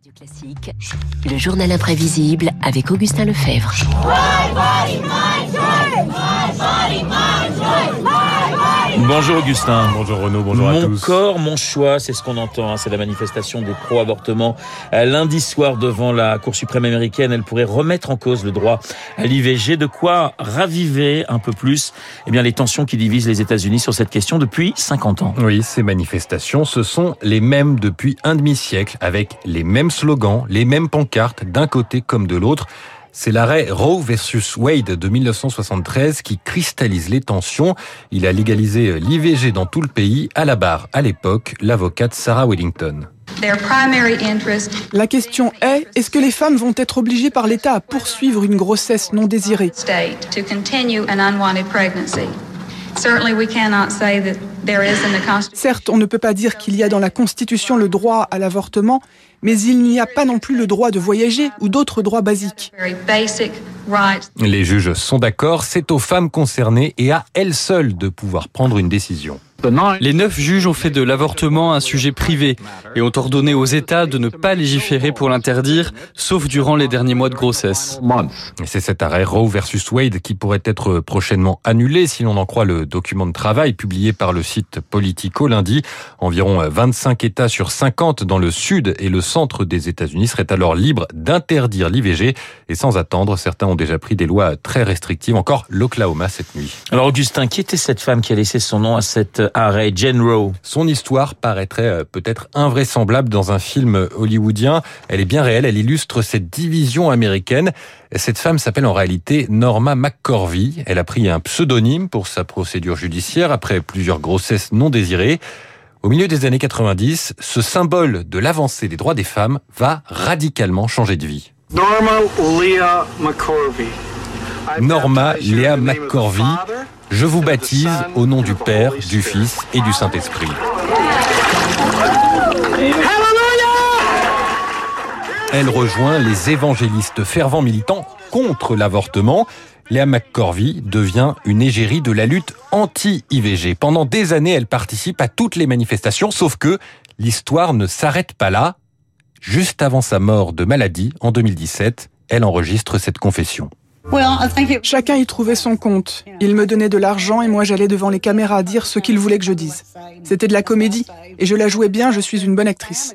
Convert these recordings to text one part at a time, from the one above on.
Radio Classique, le journal imprévisible avec Augustin Lefebvre. Bonjour Augustin. Bonjour Renaud, bonjour à Mon tous. corps, mon choix, c'est ce qu'on entend. hein. C'est la manifestation des pro-avortements. Euh, Lundi soir, devant la Cour suprême américaine, elle pourrait remettre en cause le droit à l'IVG. De quoi raviver un peu plus eh bien, les tensions qui divisent les États-Unis sur cette question depuis 50 ans. Oui, ces manifestations, ce sont les mêmes depuis un demi-siècle, avec les mêmes slogans, les mêmes pancartes, d'un côté comme de l'autre. C'est l'arrêt Roe versus Wade de 1973 qui cristallise les tensions. Il a légalisé l'IVG dans tout le pays. À la barre, à l'époque, l'avocate Sarah Wellington. Their primary interest La question est, est-ce que les femmes vont être obligées par l'État à poursuivre une grossesse non désirée? Certes, on ne peut pas dire qu'il y a dans la Constitution le droit à l'avortement, mais il n'y a pas non plus le droit de voyager ou d'autres droits basiques. very basic rights. Les juges sont d'accord, c'est aux femmes concernées et à elles seules de pouvoir prendre une décision. Les neuf juges ont fait de l'avortement un sujet privé et ont ordonné aux États de ne pas légiférer pour l'interdire, sauf durant les derniers mois de grossesse. C'est cet arrêt Roe versus Wade qui pourrait être prochainement annulé si l'on en croit le document de travail publié par le site Politico lundi. Environ 25 États sur 50 dans le sud et le centre des États-Unis seraient alors libres d'interdire l'IVG et sans attendre, certains ont déjà pris des lois très restrictives, encore l'Oklahoma cette nuit. Alors Augustin, qui était cette femme qui a laissé son nom à cet arrêt, Jane Roe? Son histoire paraîtrait euh, peut-être invraisemblable dans un film hollywoodien. Elle est bien réelle, elle illustre cette division américaine. Cette femme s'appelle en réalité Norma McCorvey. Elle a pris un pseudonyme pour sa procédure judiciaire après plusieurs non désirées. Au milieu des années 90, ce symbole de l'avancée des droits des femmes va radicalement changer de vie. Norma Leah McCorvey. Norma Léa McCorvey, je vous baptise au nom du Père, du. Fils et du Saint-Esprit. Elle rejoint les évangélistes fervents militants contre l'avortement. Léa McCorvey devient une égérie de la lutte anti-IVG. Pendant des années, elle participe à toutes les manifestations, sauf que l'histoire ne s'arrête pas là. Juste avant sa mort de maladie, en 2017, elle enregistre cette confession. Chacun y trouvait son compte. Il me donnait de l'argent et moi j'allais devant les caméras dire ce qu'il voulait que je dise. C'était de la comédie et je la jouais bien, je suis une bonne actrice.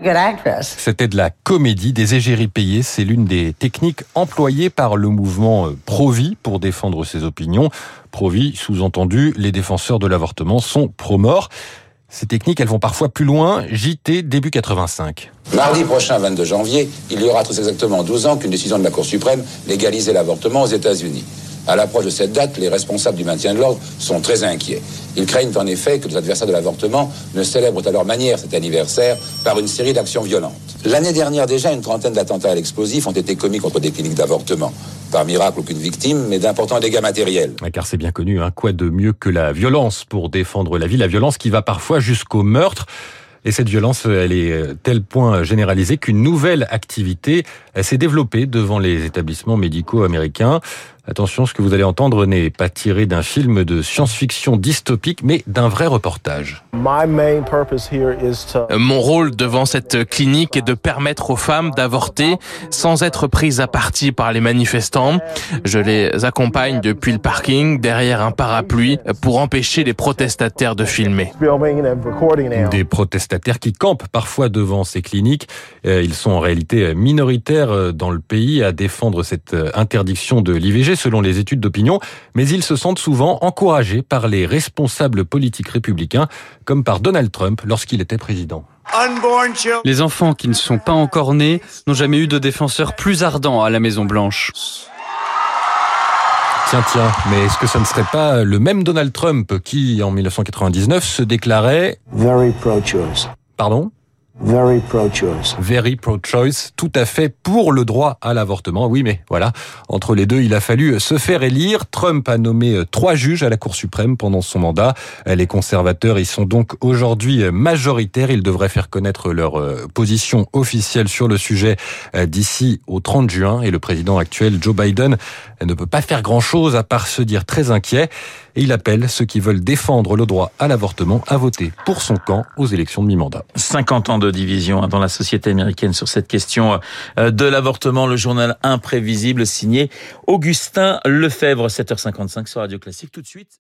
C'était de la comédie, des égéries payées. C'est l'une des techniques employées par le mouvement euh, Pro-Vie pour défendre ses opinions. Pro-Vie, sous-entendu, les défenseurs de l'avortement sont pro-mort. Ces techniques, elles vont parfois plus loin. JT, début 85. Mardi prochain, 22 janvier, il y aura très exactement 12 ans qu'une décision de la Cour suprême légalisait l'avortement aux États-Unis. À l'approche de cette date, les responsables du maintien de l'ordre sont très inquiets. Ils craignent en effet que les adversaires de l'avortement ne célèbrent à leur manière cet anniversaire par une série d'actions violentes. L'année dernière déjà, une trentaine d'attentats à l'explosif ont été commis contre des cliniques d'avortement. Par miracle, aucune victime, mais d'importants dégâts matériels. Car c'est bien connu, hein, quoi de mieux que la violence pour défendre la vie, la violence qui va parfois jusqu'au meurtre. Et cette violence, elle est euh, tel point généralisée qu'une nouvelle activité s'est développée devant les établissements médicaux américains. Attention, ce que vous allez entendre n'est pas tiré d'un film de science-fiction dystopique, mais d'un vrai reportage. Mon rôle devant cette clinique est de permettre aux femmes d'avorter sans être prises à partie par les manifestants. Je les accompagne depuis le parking derrière un parapluie pour empêcher les protestataires de filmer. Des protestataires qui campent parfois devant ces cliniques. Euh, Ils sont en réalité minoritaires euh, dans le pays à défendre cette euh, interdiction de l'IVG selon les études d'opinion, mais ils se sentent souvent encouragés par les responsables politiques républicains, comme par Donald Trump lorsqu'il était président. Les enfants qui ne sont pas encore nés n'ont jamais eu de défenseurs plus ardents à la Maison Blanche. Tiens, tiens, mais est-ce que ça ne serait pas le même Donald Trump qui, en 1999, se déclarait... Very pro-choice. Pardon? Very pro-choice. Very pro-choice, tout à fait pour le droit à l'avortement. Oui, mais voilà, entre les deux, il a fallu se faire élire. Trump a nommé trois juges à la Cour suprême pendant son mandat. Les conservateurs, ils sont donc aujourd'hui majoritaires. Ils devraient faire connaître leur euh, position officielle sur le sujet euh, d'ici au 30 juin. Et le président actuel, Joe Biden, ne peut pas faire grand-chose à part se dire très inquiet. Et il appelle ceux qui veulent défendre le droit à l'avortement à voter pour son camp aux élections de mi-mandat. 50 ans de division hein, dans la société américaine sur cette question euh, de l'avortement. Le journal imprévisible signé Augustin Lefebvre, 7h55 sur Radio Classique. Tout de suite.